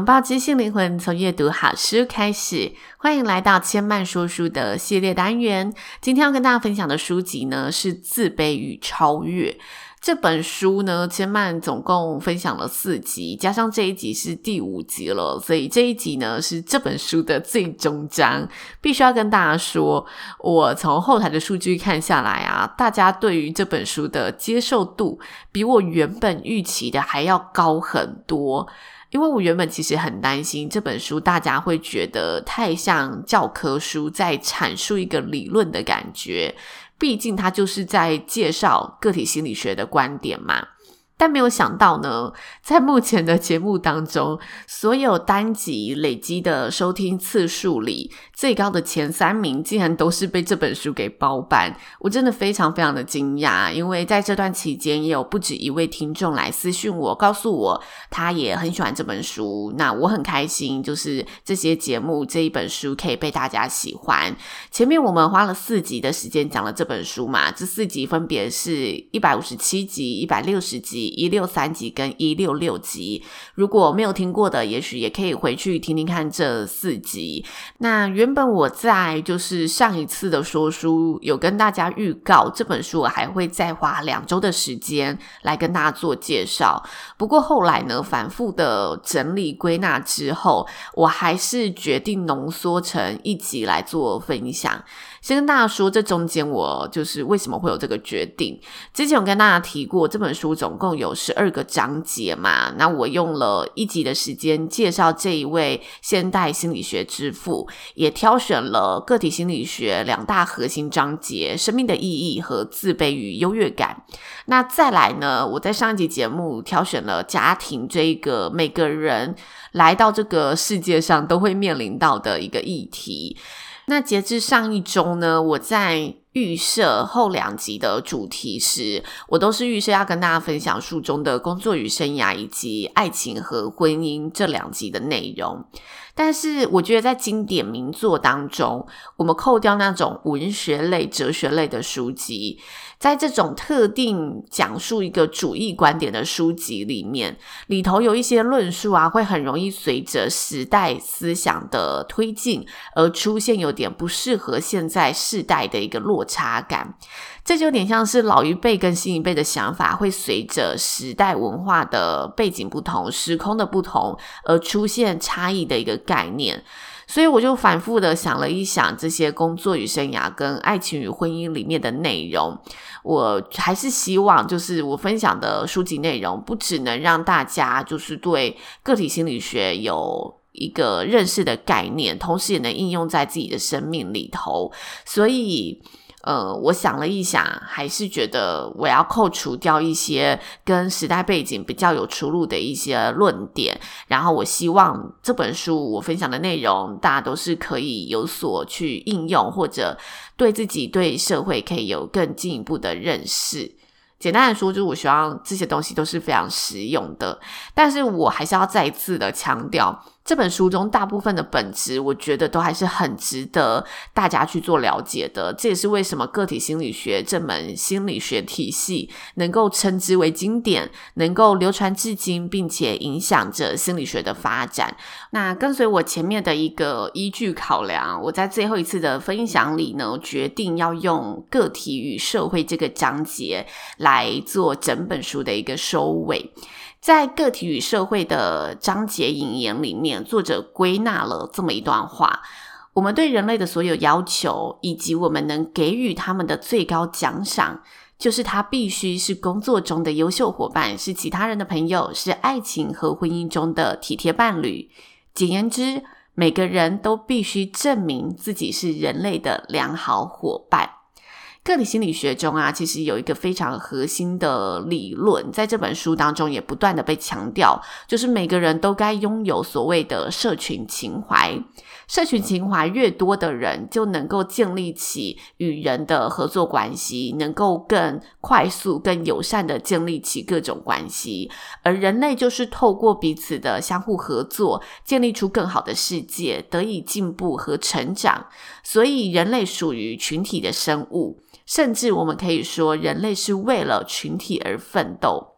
拥抱知性灵魂，从阅读好书开始。欢迎来到千曼说书的系列单元。今天要跟大家分享的书籍呢，是《自卑与超越》这本书呢。千曼总共分享了四集，加上这一集是第五集了，所以这一集呢是这本书的最终章。必须要跟大家说，我从后台的数据看下来啊，大家对于这本书的接受度，比我原本预期的还要高很多。因为我原本其实很担心这本书，大家会觉得太像教科书，在阐述一个理论的感觉。毕竟它就是在介绍个体心理学的观点嘛。但没有想到呢，在目前的节目当中，所有单集累积的收听次数里，最高的前三名竟然都是被这本书给包办。我真的非常非常的惊讶，因为在这段期间也有不止一位听众来私讯我，告诉我他也很喜欢这本书。那我很开心，就是这些节目这一本书可以被大家喜欢。前面我们花了四集的时间讲了这本书嘛，这四集分别是一百五十七集、一百六十集。一六三集跟一六六集，如果没有听过的，也许也可以回去听听看这四集。那原本我在就是上一次的说书有跟大家预告这本书，我还会再花两周的时间来跟大家做介绍。不过后来呢，反复的整理归纳之后，我还是决定浓缩成一集来做分享。先跟大家说，这中间我就是为什么会有这个决定。之前我跟大家提过，这本书总共有十二个章节嘛，那我用了一集的时间介绍这一位现代心理学之父，也挑选了个体心理学两大核心章节：生命的意义和自卑与优越感。那再来呢，我在上一集节目挑选了家庭这一个每个人来到这个世界上都会面临到的一个议题。那截至上一周呢，我在预设后两集的主题是，我都是预设要跟大家分享书中的工作与生涯以及爱情和婚姻这两集的内容。但是我觉得在经典名作当中，我们扣掉那种文学类、哲学类的书籍。在这种特定讲述一个主义观点的书籍里面，里头有一些论述啊，会很容易随着时代思想的推进而出现有点不适合现在世代的一个落差感。这就有点像是老一辈跟新一辈的想法会随着时代文化的背景不同、时空的不同而出现差异的一个概念。所以我就反复的想了一想，这些工作与生涯跟爱情与婚姻里面的内容，我还是希望，就是我分享的书籍内容，不只能让大家就是对个体心理学有一个认识的概念，同时也能应用在自己的生命里头。所以。呃，我想了一想，还是觉得我要扣除掉一些跟时代背景比较有出入的一些论点，然后我希望这本书我分享的内容，大家都是可以有所去应用，或者对自己、对社会可以有更进一步的认识。简单的说，就是我希望这些东西都是非常实用的，但是我还是要再一次的强调。这本书中大部分的本质，我觉得都还是很值得大家去做了解的。这也是为什么个体心理学这门心理学体系能够称之为经典，能够流传至今，并且影响着心理学的发展。那跟随我前面的一个依据考量，我在最后一次的分享里呢，决定要用个体与社会这个章节来做整本书的一个收尾。在个体与社会的章节引言里面，作者归纳了这么一段话：我们对人类的所有要求，以及我们能给予他们的最高奖赏，就是他必须是工作中的优秀伙伴，是其他人的朋友，是爱情和婚姻中的体贴伴侣。简言之，每个人都必须证明自己是人类的良好伙伴。个体心理学中啊，其实有一个非常核心的理论，在这本书当中也不断的被强调，就是每个人都该拥有所谓的社群情怀。社群情怀越多的人，就能够建立起与人的合作关系，能够更快速、更友善的建立起各种关系。而人类就是透过彼此的相互合作，建立出更好的世界，得以进步和成长。所以，人类属于群体的生物。甚至我们可以说，人类是为了群体而奋斗。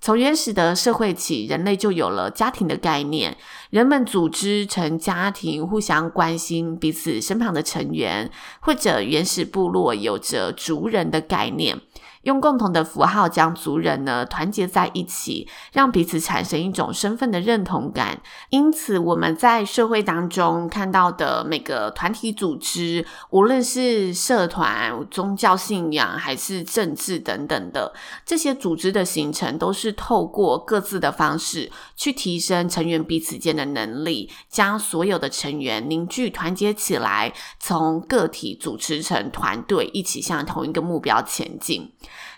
从原始的社会起，人类就有了家庭的概念，人们组织成家庭，互相关心彼此身旁的成员，或者原始部落有着族人的概念。用共同的符号将族人呢团结在一起，让彼此产生一种身份的认同感。因此，我们在社会当中看到的每个团体组织，无论是社团、宗教信仰还是政治等等的这些组织的形成，都是透过各自的方式去提升成员彼此间的能力，将所有的成员凝聚团结起来，从个体组织成团队，一起向同一个目标前进。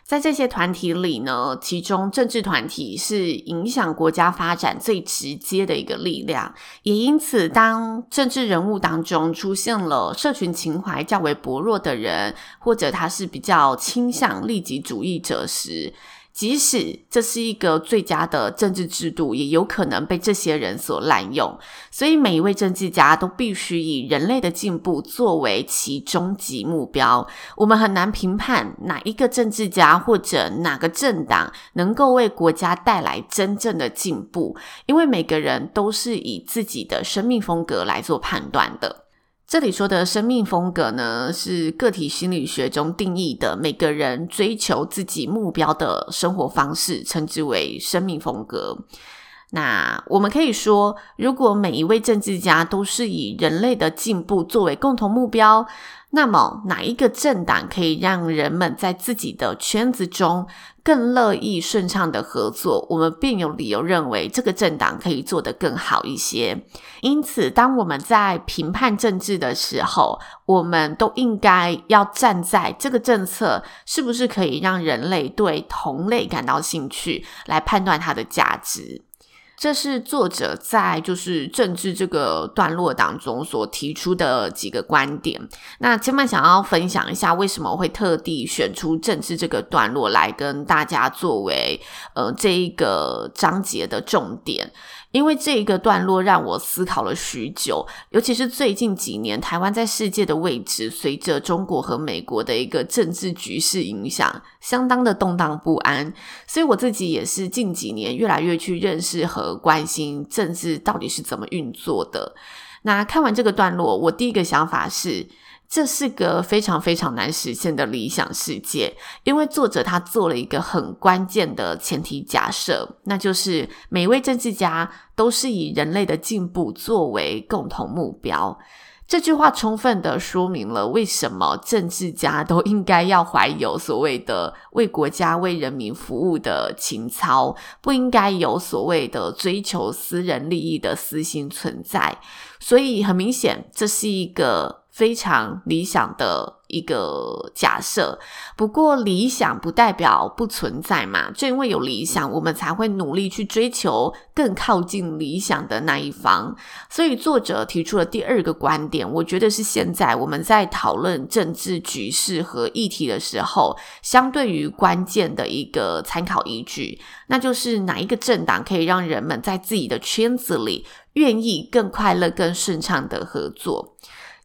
在这些团体里呢，其中政治团体是影响国家发展最直接的一个力量，也因此，当政治人物当中出现了社群情怀较为薄弱的人，或者他是比较倾向利己主义者时，即使这是一个最佳的政治制度，也有可能被这些人所滥用。所以，每一位政治家都必须以人类的进步作为其终极目标。我们很难评判哪一个政治家或者哪个政党能够为国家带来真正的进步，因为每个人都是以自己的生命风格来做判断的。这里说的生命风格呢，是个体心理学中定义的每个人追求自己目标的生活方式，称之为生命风格。那我们可以说，如果每一位政治家都是以人类的进步作为共同目标，那么哪一个政党可以让人们在自己的圈子中更乐意顺畅的合作，我们便有理由认为这个政党可以做得更好一些。因此，当我们在评判政治的时候，我们都应该要站在这个政策是不是可以让人类对同类感到兴趣来判断它的价值。这是作者在就是政治这个段落当中所提出的几个观点。那千嫚想要分享一下，为什么会特地选出政治这个段落来跟大家作为呃这一个章节的重点。因为这一个段落让我思考了许久，尤其是最近几年，台湾在世界的位置，随着中国和美国的一个政治局势影响，相当的动荡不安。所以我自己也是近几年越来越去认识和关心政治到底是怎么运作的。那看完这个段落，我第一个想法是，这是个非常非常难实现的理想世界，因为作者他做了一个很关键的前提假设，那就是每一位政治家都是以人类的进步作为共同目标。这句话充分的说明了为什么政治家都应该要怀有所谓的为国家、为人民服务的情操，不应该有所谓的追求私人利益的私心存在。所以很明显，这是一个。非常理想的一个假设，不过理想不代表不存在嘛。就因为有理想，我们才会努力去追求更靠近理想的那一方。所以作者提出了第二个观点，我觉得是现在我们在讨论政治局势和议题的时候，相对于关键的一个参考依据，那就是哪一个政党可以让人们在自己的圈子里愿意更快乐、更顺畅的合作。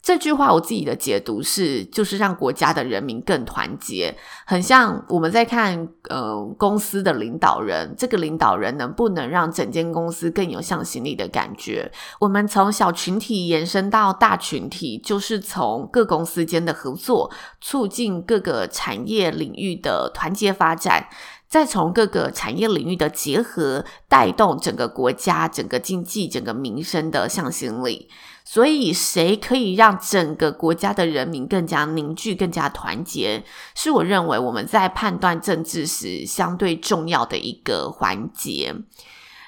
这句话我自己的解读是，就是让国家的人民更团结，很像我们在看呃公司的领导人，这个领导人能不能让整间公司更有向心力的感觉？我们从小群体延伸到大群体，就是从各公司间的合作，促进各个产业领域的团结发展，再从各个产业领域的结合，带动整个国家、整个经济、整个民生的向心力。所以，谁可以让整个国家的人民更加凝聚、更加团结，是我认为我们在判断政治时相对重要的一个环节。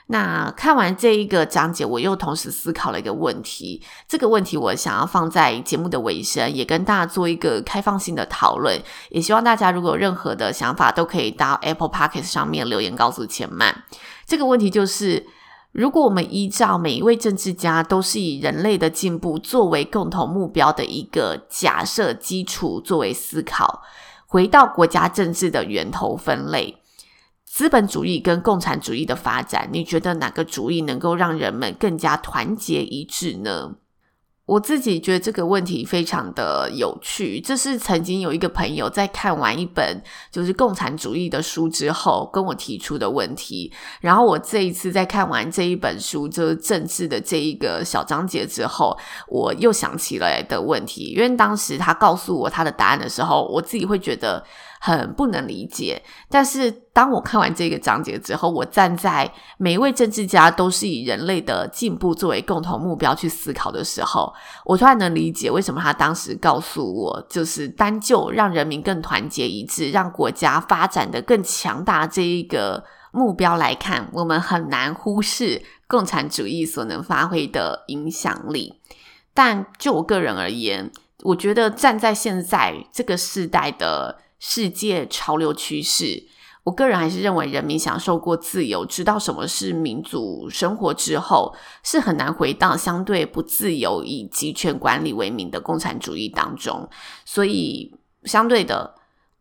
那看完这一个讲解，我又同时思考了一个问题。这个问题我想要放在节目的尾声，也跟大家做一个开放性的讨论。也希望大家如果有任何的想法，都可以到 Apple Podcast 上面留言告诉钱曼。这个问题就是：如果我们依照每一位政治家都是以人类的进步作为共同目标的一个假设基础作为思考，回到国家政治的源头分类。资本主义跟共产主义的发展，你觉得哪个主义能够让人们更加团结一致呢？我自己觉得这个问题非常的有趣。这是曾经有一个朋友在看完一本就是共产主义的书之后跟我提出的问题。然后我这一次在看完这一本书，就是政治的这一个小章节之后，我又想起了的问题。因为当时他告诉我他的答案的时候，我自己会觉得很不能理解，但是当我看完这个章节之后，我站在每一位政治家都是以人类的进步作为共同目标去思考的时候，我突然能理解为什么他当时告诉我，就是单就让人民更团结一致，让国家发展的更强大这一个目标来看，我们很难忽视共产主义所能发挥的影响力。但就我个人而言，我觉得站在现在这个时代的。世界潮流趋势，我个人还是认为，人民享受过自由，知道什么是民主生活之后，是很难回到相对不自由、以集权管理为名的共产主义当中。所以，相对的，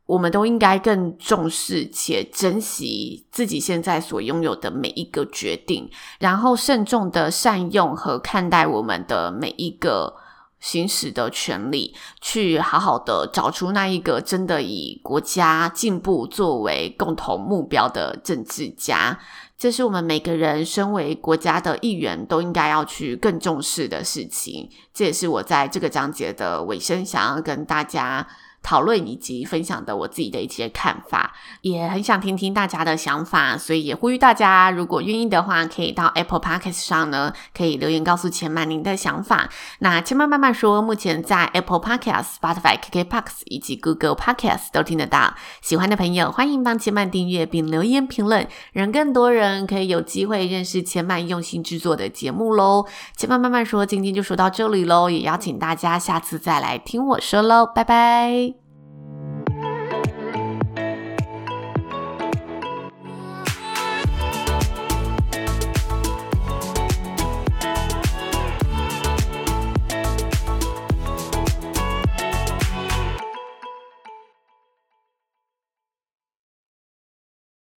我们都应该更重视且珍惜自己现在所拥有的每一个决定，然后慎重的善用和看待我们的每一个。行使的权利，去好好的找出那一个真的以国家进步作为共同目标的政治家，这是我们每个人身为国家的一员都应该要去更重视的事情。这也是我在这个章节的尾声想要跟大家。讨论以及分享的我自己的一些看法，也很想听听大家的想法，所以也呼吁大家，如果愿意的话，可以到 Apple Podcast 上呢，可以留言告诉千曼您的想法。那千曼慢慢说，目前在 Apple Podcast、Spotify、KKBOX 以及 Google Podcast 都听得到。喜欢的朋友，欢迎帮千曼订阅并留言评论，让更多人可以有机会认识千曼用心制作的节目喽。千曼慢慢说，今天就说到这里喽，也邀请大家下次再来听我说喽，拜拜。